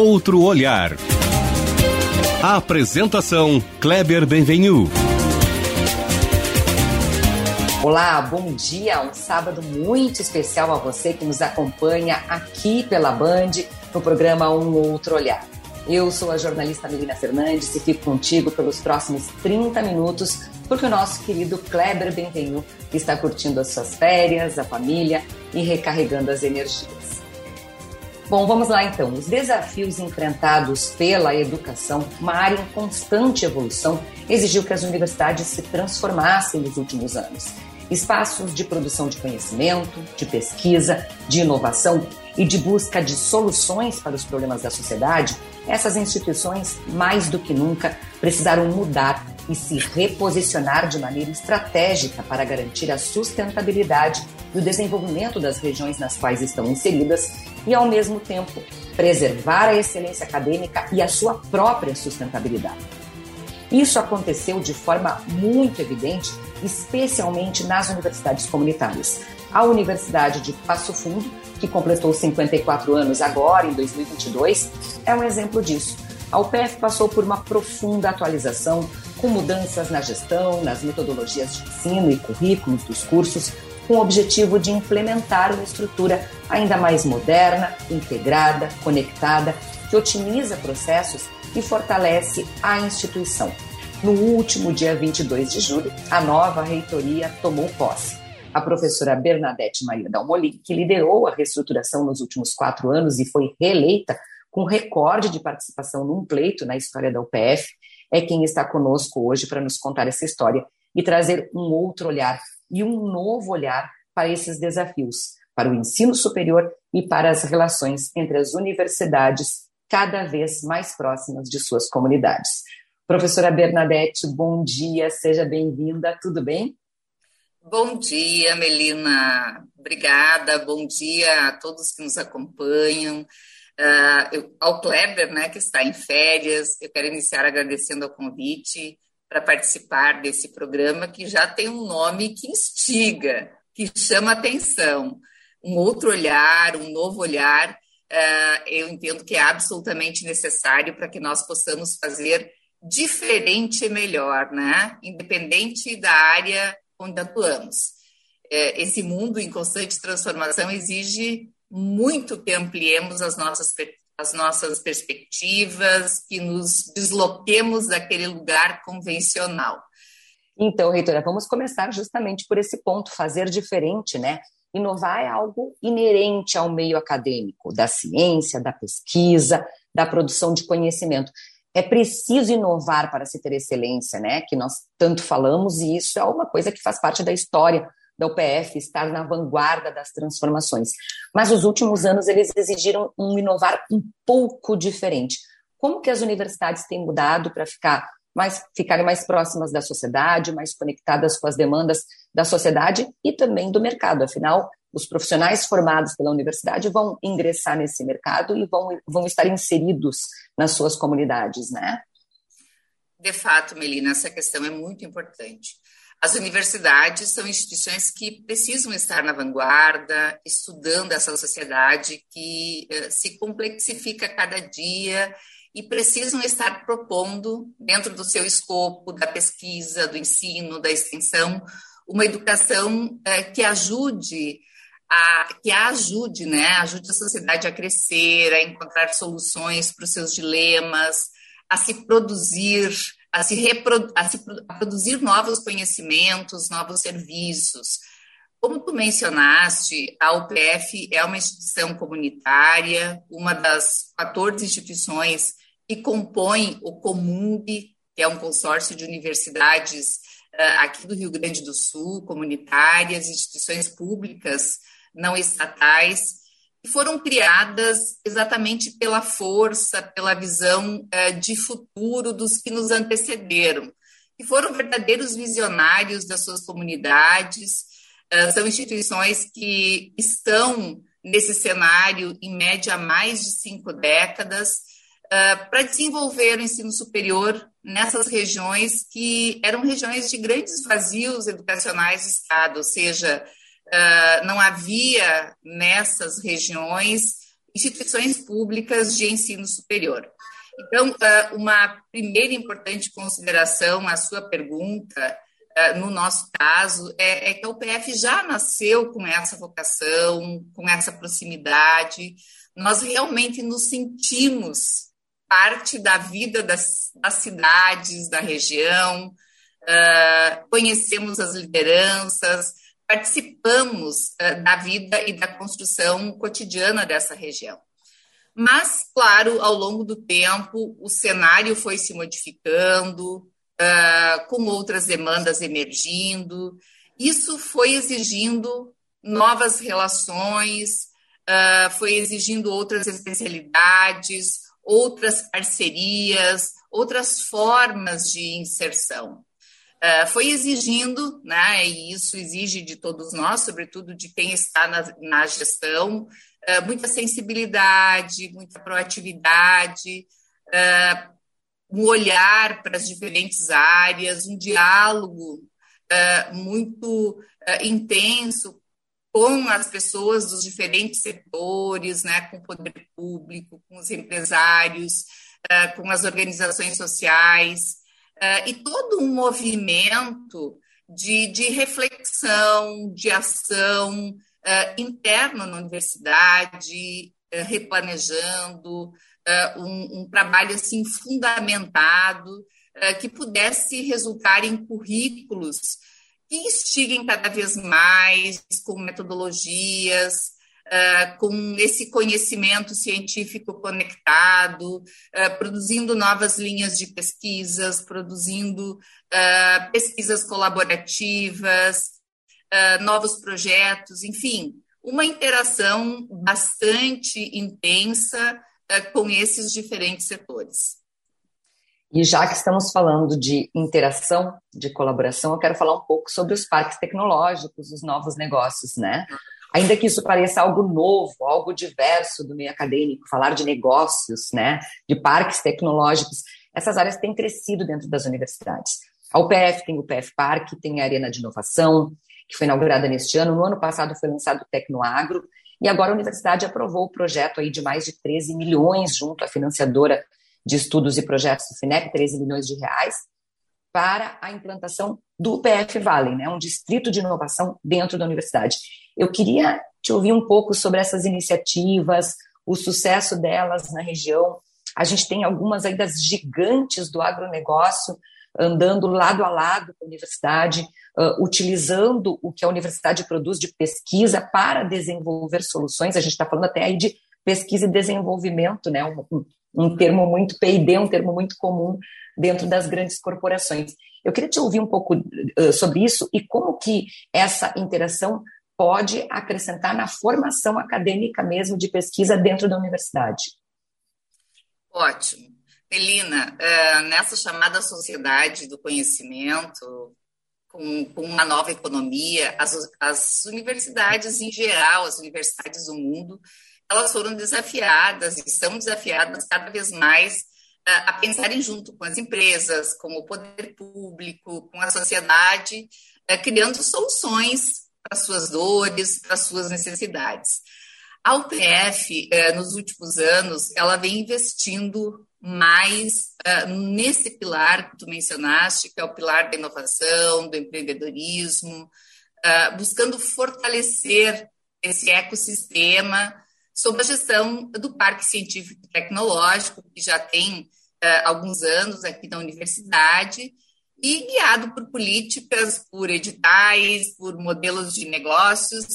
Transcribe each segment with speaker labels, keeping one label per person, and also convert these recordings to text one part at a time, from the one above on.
Speaker 1: outro olhar. A apresentação Kleber Benvenu.
Speaker 2: Olá, bom dia. Um sábado muito especial a você que nos acompanha aqui pela Band no programa Um Outro Olhar. Eu sou a jornalista Melina Fernandes e fico contigo pelos próximos 30 minutos, porque o nosso querido Kleber Benvenu está curtindo as suas férias, a família e recarregando as energias. Bom, vamos lá então. Os desafios enfrentados pela educação, uma área em constante evolução, exigiu que as universidades se transformassem nos últimos anos. Espaços de produção de conhecimento, de pesquisa, de inovação e de busca de soluções para os problemas da sociedade, essas instituições, mais do que nunca, precisaram mudar e se reposicionar de maneira estratégica para garantir a sustentabilidade e o desenvolvimento das regiões nas quais estão inseridas e, ao mesmo tempo, preservar a excelência acadêmica e a sua própria sustentabilidade. Isso aconteceu de forma muito evidente, especialmente nas universidades comunitárias. A Universidade de Passo Fundo, que completou 54 anos agora, em 2022, é um exemplo disso. A UPF passou por uma profunda atualização, com mudanças na gestão, nas metodologias de ensino e currículos dos cursos, com o objetivo de implementar uma estrutura ainda mais moderna, integrada, conectada, que otimiza processos e fortalece a instituição. No último dia 22 de julho, a nova reitoria tomou posse. A professora Bernadette Maria Dalmolin, que liderou a reestruturação nos últimos quatro anos e foi reeleita com recorde de participação num pleito na história da UPF, é quem está conosco hoje para nos contar essa história e trazer um outro olhar e um novo olhar para esses desafios, para o ensino superior e para as relações entre as universidades cada vez mais próximas de suas comunidades. Professora Bernadette, bom dia, seja bem-vinda, tudo bem?
Speaker 3: Bom dia, Melina. Obrigada. Bom dia a todos que nos acompanham. Uh, eu, ao Kleber, né, que está em férias, eu quero iniciar agradecendo o convite para participar desse programa que já tem um nome que instiga, que chama atenção. Um outro olhar, um novo olhar, uh, eu entendo que é absolutamente necessário para que nós possamos fazer diferente e melhor, né? Independente da área onde atuamos. É, esse mundo em constante transformação exige muito que ampliemos as nossas, as nossas perspectivas, que nos desloquemos daquele lugar convencional.
Speaker 2: Então, reitora, vamos começar justamente por esse ponto, fazer diferente, né? Inovar é algo inerente ao meio acadêmico, da ciência, da pesquisa, da produção de conhecimento. É preciso inovar para se ter excelência, né? Que nós tanto falamos, e isso é uma coisa que faz parte da história da UPF, estar na vanguarda das transformações. Mas os últimos anos eles exigiram um inovar um pouco diferente. Como que as universidades têm mudado para ficar mais, ficarem mais próximas da sociedade, mais conectadas com as demandas da sociedade e também do mercado? Afinal, os profissionais formados pela universidade vão ingressar nesse mercado e vão, vão estar inseridos nas suas comunidades, né?
Speaker 3: De fato, Melina, essa questão é muito importante. As universidades são instituições que precisam estar na vanguarda, estudando essa sociedade que uh, se complexifica cada dia e precisam estar propondo, dentro do seu escopo, da pesquisa, do ensino, da extensão, uma educação uh, que ajude a, que a ajude, né? Ajude a sociedade a crescer, a encontrar soluções para os seus dilemas, a se produzir a se, a se a produzir novos conhecimentos, novos serviços. Como tu mencionaste, a UPF é uma instituição comunitária, uma das 14 instituições que compõem o Comung, que é um consórcio de universidades uh, aqui do Rio Grande do Sul, comunitárias, instituições públicas não estatais, que foram criadas exatamente pela força, pela visão eh, de futuro dos que nos antecederam, que foram verdadeiros visionários das suas comunidades, eh, são instituições que estão nesse cenário, em média, há mais de cinco décadas, eh, para desenvolver o ensino superior nessas regiões que eram regiões de grandes vazios educacionais do Estado, ou seja, Uh, não havia nessas regiões instituições públicas de ensino superior. Então, uh, uma primeira importante consideração à sua pergunta, uh, no nosso caso, é, é, que a UPF já nasceu com essa vocação, com essa proximidade. Nós realmente nos sentimos parte da vida das, das cidades, da região, conhecemos as lideranças, participamos da vida e da construção cotidiana dessa região. Mas, claro, ao longo do tempo, o cenário foi se modificando, uh, com outras demandas emergindo. Isso foi exigindo novas relações, uh, foi exigindo outras especialidades, outras parcerias, outras formas de inserção. Uh, foi exigindo, né, e isso exige de todos nós, sobretudo de quem está na, na gestão, uh, muita sensibilidade, muita proatividade, uh, um olhar para as diferentes áreas, um diálogo muito intenso com as pessoas dos diferentes setores, né, com o poder público, com os empresários, com as organizações sociais, uh, e todo um movimento de, de reflexão, de ação uh, interno na universidade, uh, replanejando, um, um, trabalho assim fundamentado que pudesse resultar em currículos que instiguem cada vez mais com metodologias, uh, com esse conhecimento científico conectado, uh, produzindo novas linhas de pesquisas, produzindo uh, pesquisas colaborativas, novos projetos, enfim, uma interação bastante intensa com esses diferentes setores.
Speaker 2: E já que estamos falando de interação, de colaboração, eu quero falar um pouco sobre os parques tecnológicos, os novos negócios, né? Ainda que isso pareça algo novo, algo diverso do meio acadêmico, falar de negócios, né, de parques tecnológicos, essas áreas têm crescido dentro das universidades. A UPF tem o UPF Parque, tem a Arena de Inovação, que foi inaugurada neste ano. No ano passado foi lançado o Tecnoagro, e agora a universidade aprovou o projeto aí de mais de 13 milhões junto à financiadora de estudos e projetos do FINEP, 13 milhões de reais, para a implantação do UPF Valley, né, um distrito de inovação dentro da universidade. Eu queria te ouvir um pouco sobre essas iniciativas, o sucesso delas na região. A gente tem algumas aí das gigantes do agronegócio andando lado a lado com a universidade, uh, utilizando o que a universidade produz de pesquisa para desenvolver soluções. A gente está falando até aí de pesquisa e desenvolvimento, né? Um, um termo muito P&D, um termo muito comum dentro das grandes corporações. Eu queria te ouvir um pouco uh, sobre isso e como que essa interação pode acrescentar na formação acadêmica mesmo de pesquisa dentro da universidade.
Speaker 3: Ótimo. Melina, uh, nessa chamada sociedade do conhecimento, com, uma nova economia, as, as universidades em geral, as universidades do mundo, elas foram desafiadas e são desafiadas cada vez mais a pensarem junto com as empresas, com o poder público, com a sociedade, criando soluções para suas dores, para suas necessidades. A UPF, nos últimos anos, ela vem investindo mais nesse pilar que tu mencionaste, que é o pilar da inovação, do empreendedorismo, buscando fortalecer esse ecossistema sob a gestão do Parque Científico e Tecnológico, que já tem alguns anos aqui na universidade, e guiado por políticas, por editais, por modelos de negócios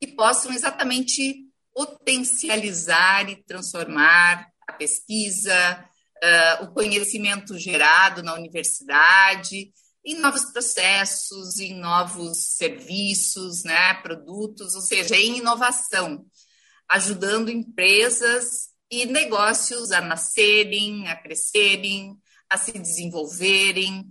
Speaker 3: que possam exatamente potencializar e transformar a pesquisa, uh, o conhecimento gerado na universidade, em novos processos, em novos serviços, né, produtos, ou seja, em inovação ajudando empresas e negócios a nascerem, a crescerem, a se desenvolverem,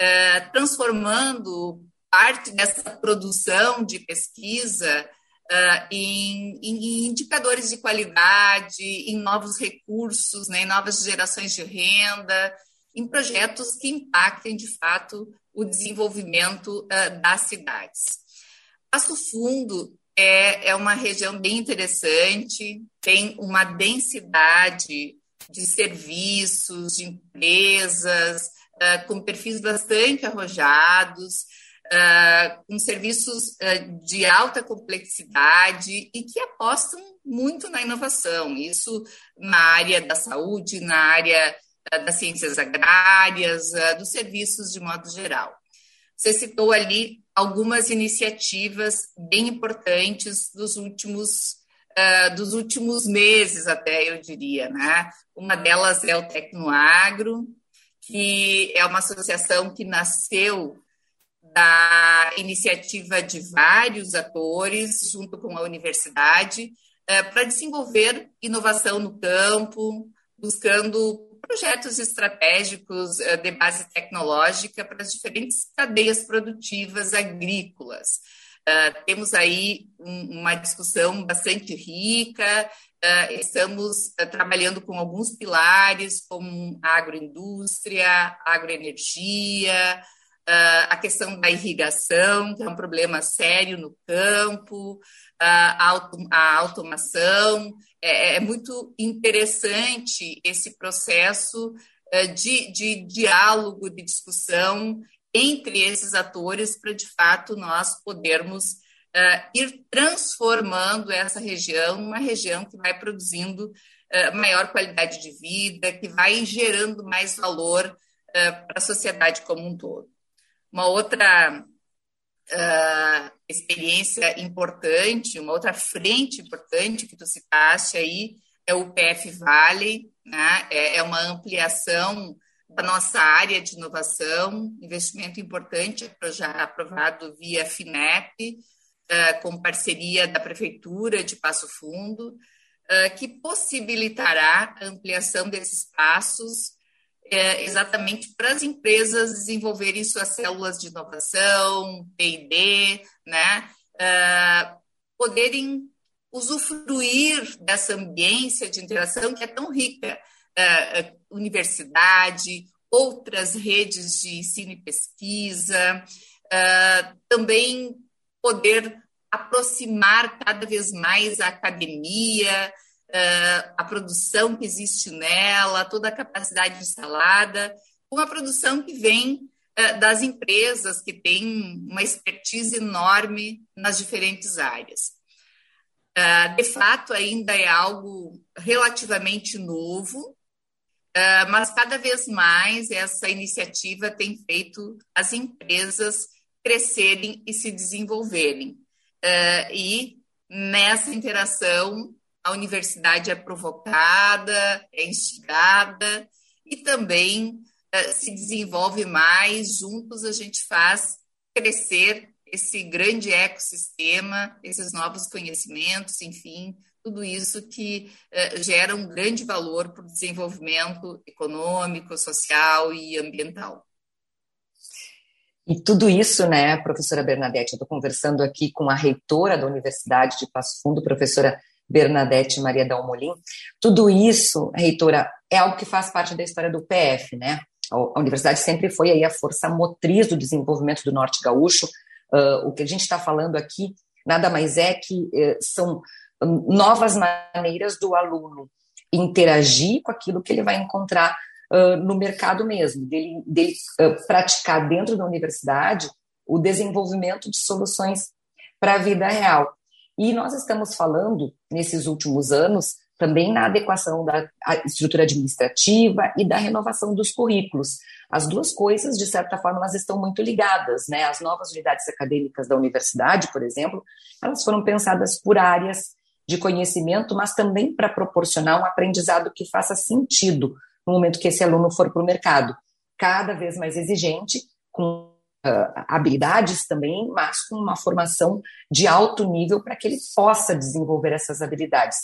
Speaker 3: eh, transformando parte dessa produção de pesquisa eh, em, em, indicadores de qualidade, em novos recursos, né, em novas gerações de renda, em projetos que impactem de fato o desenvolvimento uh, das cidades. Passo Fundo é, é uma região bem interessante, tem uma densidade de serviços, de empresas, uh, com perfis bastante arrojados, uh, com serviços uh, de alta complexidade e que apostam muito na inovação. Isso na área da saúde, na área das ciências agrárias, dos serviços de modo geral. Você citou ali algumas iniciativas bem importantes dos últimos dos últimos meses, até eu diria, né? Uma delas é o Tecnoagro, que é uma associação que nasceu da iniciativa de vários atores, junto com a universidade, uh, para desenvolver inovação no campo, buscando projetos estratégicos uh, de base tecnológica para as diferentes cadeias produtivas agrícolas. Uh, temos aí um, uma discussão bastante rica, uh, estamos uh, trabalhando com alguns pilares, como agroindústria, agroenergia, a questão da irrigação, que é um problema sério no campo, a, a automação. É, é, muito interessante esse processo de, de diálogo, de discussão entre esses atores para, de fato, nós podermos uh, ir transformando essa região uma região que vai produzindo uh, maior qualidade de vida, que vai gerando mais valor uh, para a sociedade como um todo. Uma outra experiência importante, uma outra frente importante que tu citaste aí é o PF Valley, né? é, é uma ampliação da nossa área de inovação, investimento importante, já aprovado via FINEP, eh, com parceria da Prefeitura de Passo Fundo, eh, que possibilitará a ampliação desses espaços eh, exatamente para as empresas desenvolverem suas células de inovação, P&D, né? poderem usufruir dessa ambiência de interação que é tão rica uh, universidade, outras redes de ensino e pesquisa, uh, também poder aproximar cada vez mais a academia, uh, a produção que existe nela, toda a capacidade instalada, com a produção que vem das empresas que têm uma expertise enorme nas diferentes áreas. De fato, ainda é algo relativamente novo, ah, mas cada vez mais essa iniciativa tem feito as empresas crescerem e se desenvolverem. Uh, e nessa interação, a universidade é provocada, é instigada e também uh, se desenvolve mais. Juntos a gente faz crescer esse grande ecossistema, esses novos conhecimentos, enfim, tudo isso que eh, gera um grande valor para o desenvolvimento econômico, social e ambiental.
Speaker 2: E tudo isso, né, professora Bernadette, eu estou conversando aqui com a reitora da Universidade de Passo Fundo, professora Bernadette Maria Dalmolin. Tudo isso, reitora, é algo que faz parte da história do PF, né? A universidade sempre foi aí a força motriz do desenvolvimento do Norte Gaúcho. Uh, o que a gente está falando aqui nada mais é que uh, são novas maneiras do aluno interagir com aquilo que ele vai encontrar uh, no mercado mesmo, dele, dele uh, praticar dentro da universidade o desenvolvimento de soluções para a vida real. E nós estamos falando, nesses últimos anos, também na adequação da estrutura administrativa e da renovação dos currículos. As duas coisas, de certa forma, elas estão muito ligadas, né? As novas unidades acadêmicas da universidade, por exemplo, elas foram pensadas por áreas de conhecimento, mas também para proporcionar um aprendizado que faça sentido no momento que esse aluno for para o mercado. Cada vez mais exigente, com uh, habilidades também, mas com uma formação de alto nível para que ele possa desenvolver essas habilidades.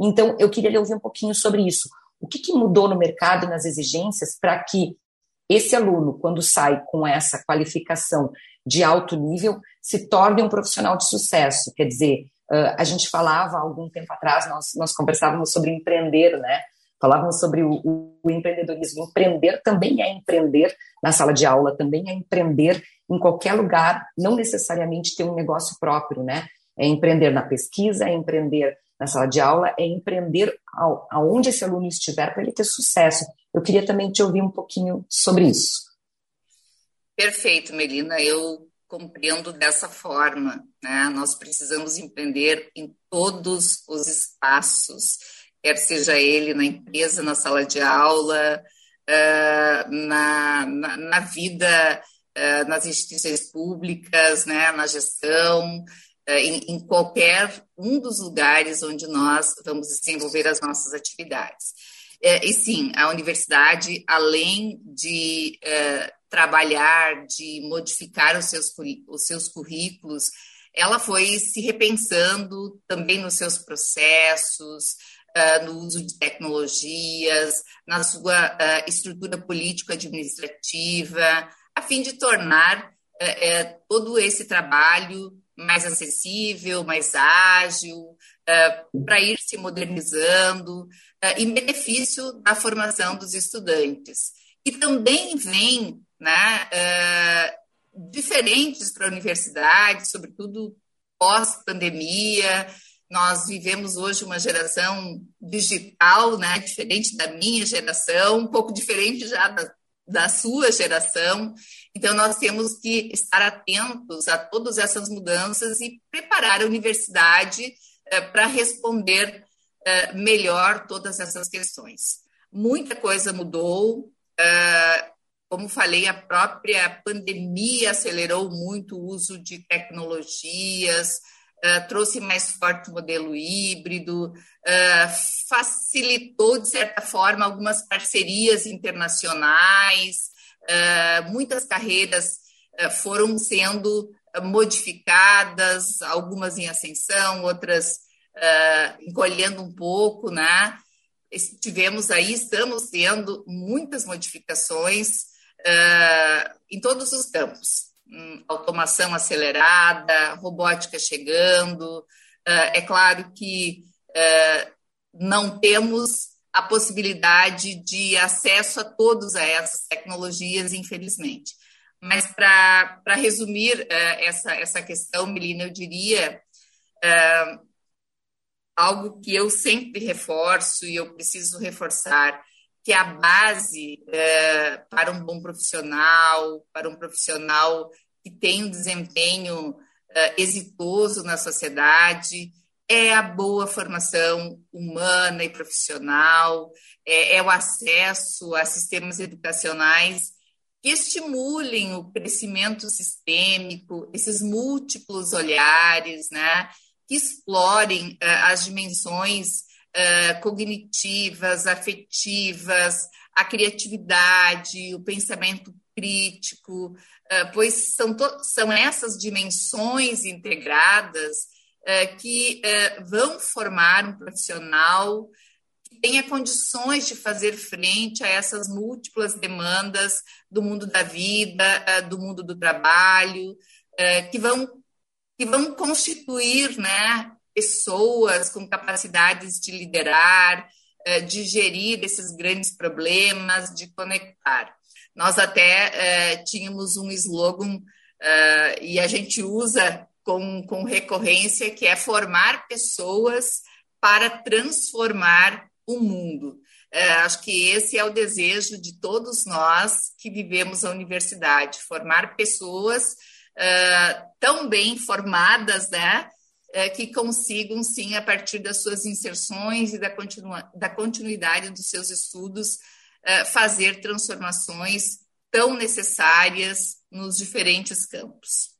Speaker 2: Então, eu queria lhe ouvir um pouquinho sobre isso. O que, que mudou no mercado e nas exigências para que esse aluno, quando sai com essa qualificação de alto nível, se torne um profissional de sucesso? Quer dizer, Uh, a gente falava algum tempo atrás, nós, nós conversávamos sobre empreender, né? Falávamos sobre o, o, empreendedorismo. Empreender também é empreender na sala de aula, também é empreender em qualquer lugar, não necessariamente ter um negócio próprio, né? É empreender na pesquisa, é empreender na sala de aula, é empreender ao, aonde esse aluno estiver para ele ter sucesso. Eu queria também te ouvir um pouquinho sobre isso.
Speaker 3: Perfeito, Melina. Eu compreendo dessa forma. Né? Nós precisamos empreender em todos os espaços, quer seja ele na empresa, na sala de aula, na, na, na, vida, nas instituições públicas, né? na gestão, em, em qualquer um dos lugares onde nós vamos desenvolver as nossas atividades. e sim, a universidade, além de trabalhar, de modificar os seus, os seus currículos, ela foi se repensando também nos seus processos, uh, no uso de tecnologias, na sua uh, estrutura político-administrativa, a fim de tornar uh, todo esse trabalho mais acessível, mais ágil, para ir se modernizando, em benefício da formação dos estudantes. E também vem né, uh, diferentes para a universidade, sobretudo pós-pandemia. Nós vivemos hoje uma geração digital, né, diferente da minha geração, um pouco diferente já da, da sua geração. Então, nós temos que estar atentos a todas essas mudanças e preparar a universidade uh, para responder uh, melhor todas essas questões. Muita coisa mudou, Uh, como falei, a própria pandemia acelerou muito o uso de tecnologias, uh, trouxe mais forte o modelo híbrido, uh, facilitou, de certa forma, algumas parcerias internacionais, uh, muitas carreiras foram sendo modificadas, algumas em ascensão, outras encolhendo um pouco, né? Tivemos aí, estamos tendo muitas modificações, uh, em todos os campos. Um, automação acelerada, robótica chegando. Uh, é claro que uh, não temos a possibilidade de acesso a todas essas tecnologias, infelizmente. Mas, para resumir essa, essa questão, Melina, eu diria algo que eu sempre reforço e eu preciso reforçar que é a base é, para um bom profissional, para um profissional que tem um desempenho é, exitoso na sociedade, é a boa formação humana e profissional, é, é o acesso a sistemas educacionais que estimulem o crescimento sistêmico, esses múltiplos olhares, né, que explorem uh, as dimensões uh, cognitivas, afetivas, a criatividade, o pensamento crítico, uh, pois são, são essas dimensões integradas uh, que vão formar um profissional que tenha condições de fazer frente a essas múltiplas demandas do mundo da vida, do mundo do trabalho, que vão que vão constituir né, pessoas com capacidades de liderar, eh, de gerir esses grandes problemas, de conectar. Nós até eh, tínhamos um slogan eh, e a gente usa com, com recorrência que é formar pessoas para transformar o mundo. acho que esse é o desejo de todos nós que vivemos a universidade, formar pessoas tão bem formadas, né, é, que consigam, sim, a partir das suas inserções e da, continua, da continuidade dos seus estudos, é, fazer transformações tão necessárias nos diferentes campos.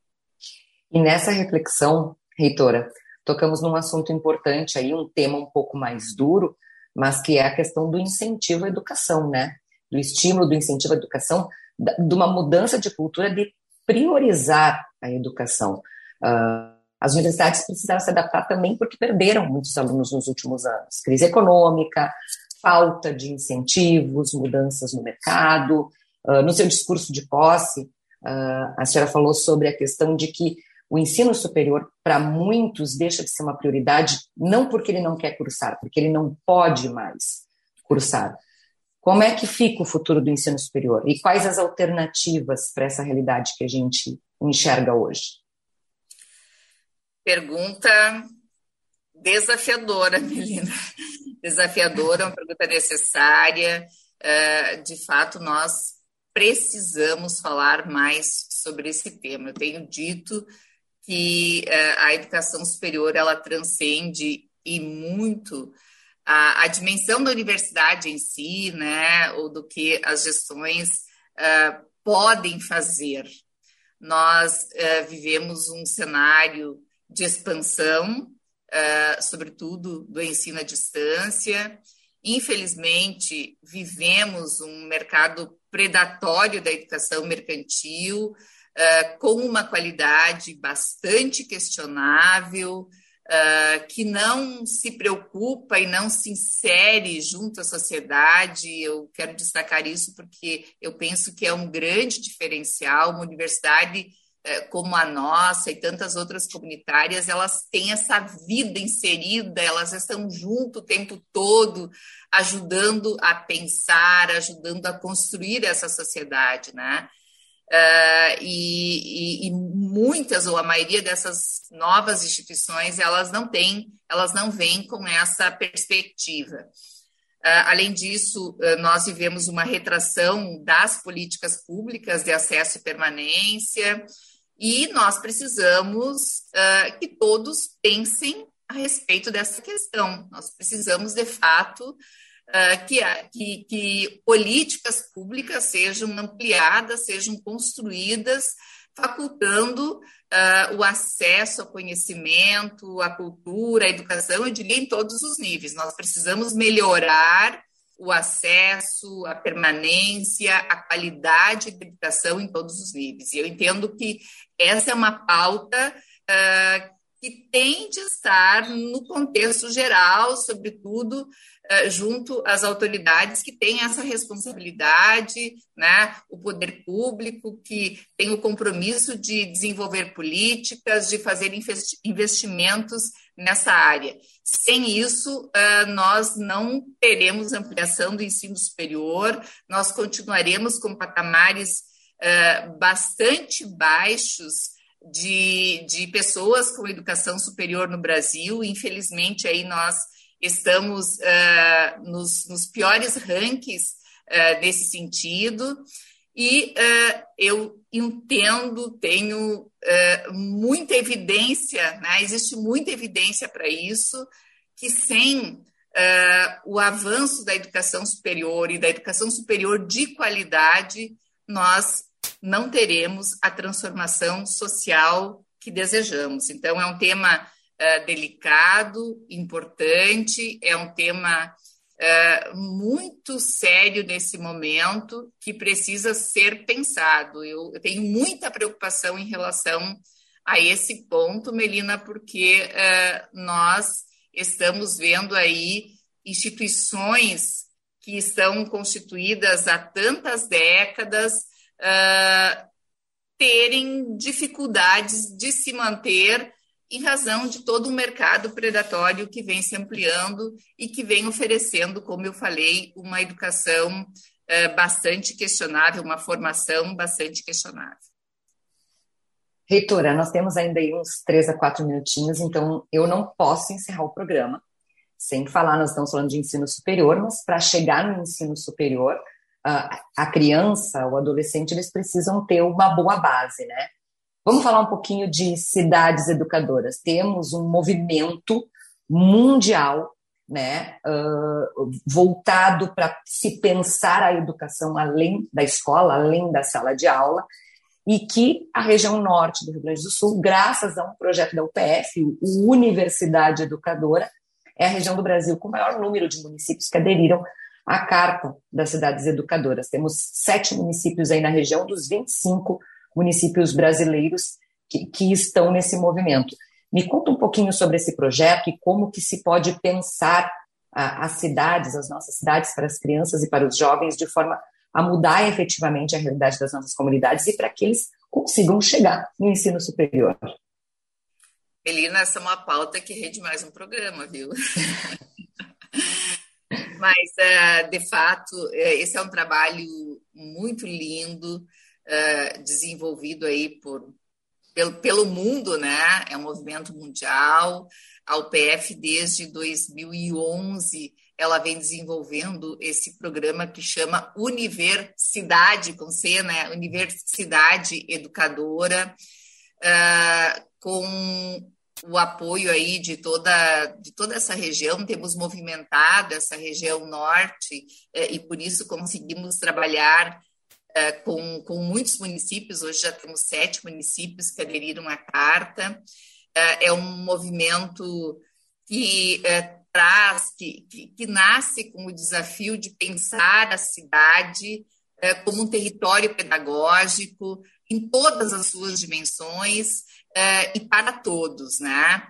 Speaker 2: E nessa reflexão, reitora, tocamos num assunto importante aí, um tema um pouco mais duro, mas que é a questão do incentivo à educação, né? Do estímulo, do incentivo à educação, de uma mudança de cultura de priorizar a educação. Uh, as universidades precisaram se adaptar também porque perderam muitos alunos nos últimos anos. Crise econômica, falta de incentivos, mudanças no mercado. Uh, no seu discurso de posse, uh, a senhora falou sobre a questão de que o ensino superior, para muitos, deixa de ser uma prioridade, não porque ele não quer cursar, porque ele não pode mais cursar. Como é que fica o futuro do ensino superior? E quais as alternativas para essa realidade que a gente enxerga hoje?
Speaker 3: Pergunta desafiadora, Melina. Desafiadora, uma pergunta necessária. Uh, de fato, nós precisamos falar mais sobre esse tema. Eu tenho dito que uh, a educação superior ela transcende e muito a, a, dimensão da universidade em si, né, ou do que as gestões uh, podem fazer. Nós uh, vivemos um cenário de expansão, uh, sobretudo do ensino à distância. Infelizmente, vivemos um mercado predatório da educação mercantil, com uma qualidade bastante questionável, uh, que não se preocupa e não se insere junto à sociedade. Eu quero destacar isso porque eu penso que é um grande diferencial. Uma universidade uh, como a nossa e tantas outras comunitárias, elas têm essa vida inserida, elas estão junto o tempo todo, ajudando a pensar, ajudando a construir essa sociedade, né? Uh, e, e, e, muitas ou a maioria dessas novas instituições elas não têm, elas não vêm com essa perspectiva. Uh, além disso, uh, nós vivemos uma retração das políticas públicas de acesso e permanência, e nós precisamos que todos pensem a respeito dessa questão. Nós precisamos, de fato, uh, que, que, que políticas públicas sejam ampliadas, sejam construídas, facultando uh, o acesso ao conhecimento, à cultura, à educação, eu diria em todos os níveis. Nós precisamos melhorar o acesso, a permanência, a qualidade da educação em todos os níveis. E eu entendo que essa é uma pauta uh, que tem de estar no contexto geral, sobretudo uh, junto às autoridades que têm essa responsabilidade, né? o poder público, que tem o compromisso de desenvolver políticas, de fazer investimentos nessa área. Sem isso, uh, nós não teremos ampliação do ensino superior, nós continuaremos com patamares uh, bastante baixos de, de pessoas com educação superior no Brasil. Infelizmente, aí nós estamos uh, nos, nos, piores rankings uh, nesse sentido. E uh, eu entendo, tenho muita evidência, né? existe muita evidência para isso, que sem o avanço da educação superior e da educação superior de qualidade, nós não teremos a transformação social que desejamos. Então, é um tema uh, delicado, importante, é um tema uh, muito sério nesse momento que precisa ser pensado. Eu, eu, tenho muita preocupação em relação a esse ponto, Melina, porque uh, nós estamos vendo aí instituições que estão constituídas há tantas décadas, uh, terem dificuldades de se manter em razão de todo um mercado predatório que vem se ampliando e que vem oferecendo, como eu falei, uma educação uh, bastante questionável, uma formação bastante questionável.
Speaker 2: Reitora, nós temos ainda aí uns três a quatro minutinhos, então eu não posso encerrar o programa sem falar, nós estamos falando de ensino superior, mas para chegar no ensino superior, a criança, o adolescente, eles precisam ter uma boa base, né? Vamos falar um pouquinho de cidades educadoras. Temos um movimento mundial, né, uh, voltado para se pensar a educação além da escola, além da sala de aula, e que a região norte do Rio Grande do Sul, graças a um projeto da UPF, o Universidade Educadora, é a região do Brasil com o maior número de municípios que aderiram a Carta das Cidades Educadoras. Temos sete municípios aí na região dos 25 municípios brasileiros que, que estão nesse movimento. Me conta um pouquinho sobre esse projeto e como que se pode pensar a, as cidades, as nossas cidades, para as crianças e para os jovens, de forma a mudar efetivamente a realidade das nossas comunidades e para que eles consigam chegar no ensino superior.
Speaker 3: Elina, essa é uma pauta que rende mais um programa, viu? Mas, uh, de fato, uh, esse é um trabalho muito lindo, uh, desenvolvido aí por pelo, pelo mundo, né? É um movimento mundial. A UPF, desde 2011, ela vem desenvolvendo esse programa que chama Universidade, com C, né? Universidade Educadora, com o apoio aí de toda, de toda essa região, temos movimentado essa região norte uh, e por isso conseguimos trabalhar uh, com, com muitos municípios, hoje já temos sete municípios que aderiram à carta, é um movimento que traz, que, que, que, nasce com o desafio de pensar a cidade é, como um território pedagógico em todas as suas dimensões é, e para todos, né?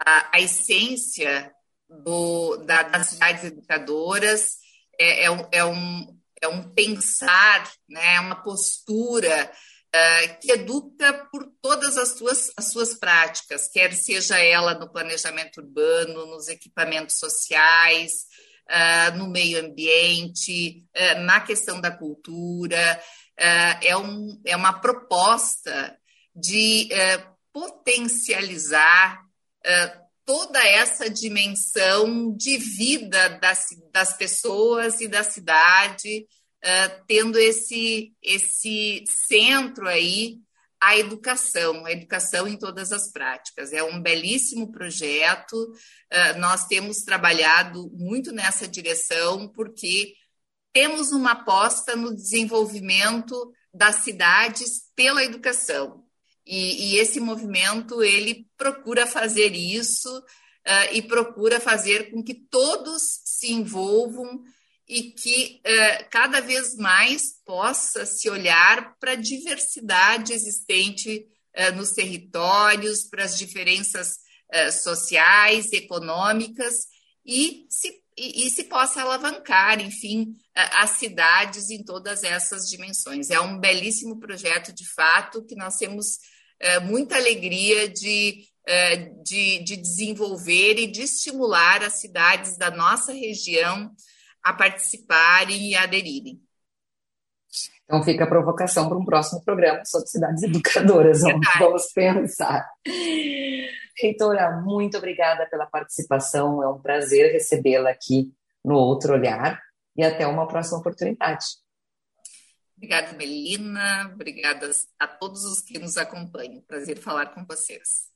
Speaker 3: A, a essência do, da, das cidades educadoras é, é, um, é, um, é um pensar, né? É uma postura uh, que educa por todas as suas, as suas práticas, quer seja ela no planejamento urbano, nos equipamentos sociais, uh, no meio ambiente, uh, na questão da cultura. é, um, é uma proposta de potencializar toda essa dimensão de vida das, das pessoas e da cidade, uh, tendo esse, esse centro aí a educação, a educação em todas as práticas. É um belíssimo projeto, uh, nós temos trabalhado muito nessa direção, porque temos uma aposta no desenvolvimento das cidades pela educação. E, e esse movimento, ele procura fazer isso uh, e procura fazer com que todos se envolvam e que uh, cada vez mais possa se olhar para a diversidade existente uh, nos territórios, para as diferenças sociais, econômicas e se, e, e, se possa alavancar, enfim, as cidades em todas essas dimensões. É um belíssimo projeto, de fato, que nós temos muita alegria de, de, de desenvolver e de estimular as cidades da nossa região a participarem e aderirem.
Speaker 2: Então fica a provocação para um próximo programa sobre cidades educadoras. Vamos, vamos pensar. Reitora, muito obrigada pela participação. É um prazer recebê-la aqui no Outro Olhar e até uma próxima oportunidade.
Speaker 3: Obrigada, Melina. Obrigada a todos os que nos acompanham. Prazer falar com vocês.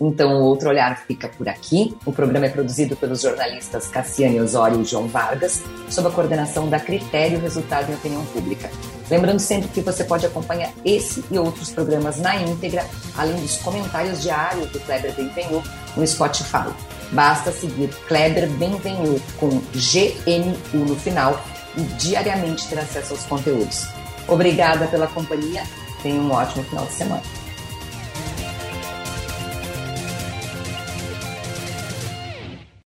Speaker 2: Então, o Outro Olhar fica por aqui. O programa é produzido pelos jornalistas Cassiane Osório e João Vargas, sob a coordenação da Critério Resultado em Opinião Pública. Lembrando sempre que você pode acompanhar esse e outros programas na íntegra, além dos comentários diários do Kleber Benvenu no Spotify. Basta seguir Kleber Benvenu com GNU no final e diariamente ter acesso aos conteúdos. Obrigada pela companhia. Tenha um ótimo final de semana.